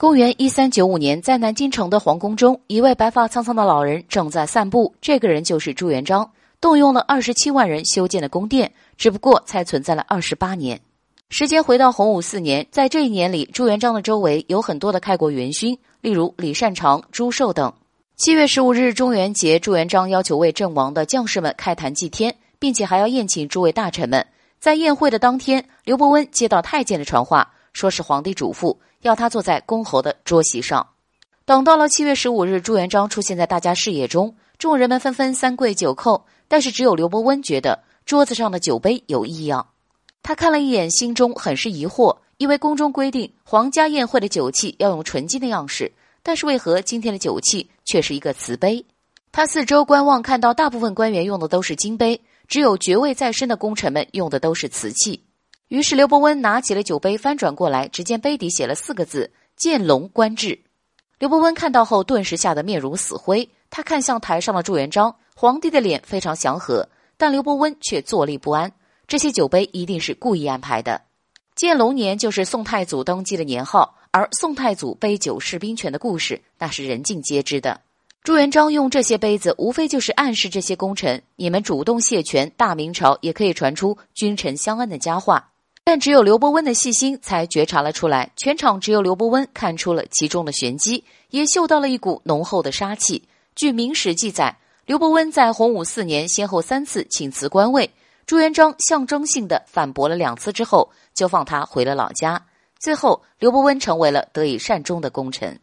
公元一三九五年，在南京城的皇宫中，一位白发苍苍的老人正在散步。这个人就是朱元璋，动用了二十七万人修建的宫殿，只不过才存在了二十八年。时间回到洪武四年，在这一年里，朱元璋的周围有很多的开国元勋，例如李善长、朱寿等。七月十五日，中元节，朱元璋要求为阵亡的将士们开坛祭天，并且还要宴请诸位大臣们。在宴会的当天，刘伯温接到太监的传话。说是皇帝嘱咐要他坐在公侯的桌席上。等到了七月十五日，朱元璋出现在大家视野中，众人们纷纷三跪九叩，但是只有刘伯温觉得桌子上的酒杯有异样。他看了一眼，心中很是疑惑，因为宫中规定皇家宴会的酒器要用纯金的样式，但是为何今天的酒器却是一个瓷杯？他四周观望，看到大部分官员用的都是金杯，只有爵位在身的功臣们用的都是瓷器。于是刘伯温拿起了酒杯，翻转过来，只见杯底写了四个字：“见龙观志。”刘伯温看到后，顿时吓得面如死灰。他看向台上的朱元璋，皇帝的脸非常祥和，但刘伯温却坐立不安。这些酒杯一定是故意安排的。建龙年就是宋太祖登基的年号，而宋太祖杯酒释兵权的故事，那是人尽皆知的。朱元璋用这些杯子，无非就是暗示这些功臣：你们主动谢权，大明朝也可以传出君臣相安的佳话。但只有刘伯温的细心才觉察了出来，全场只有刘伯温看出了其中的玄机，也嗅到了一股浓厚的杀气。据《明史》记载，刘伯温在洪武四年先后三次请辞官位，朱元璋象征性的反驳了两次之后，就放他回了老家。最后，刘伯温成为了得以善终的功臣。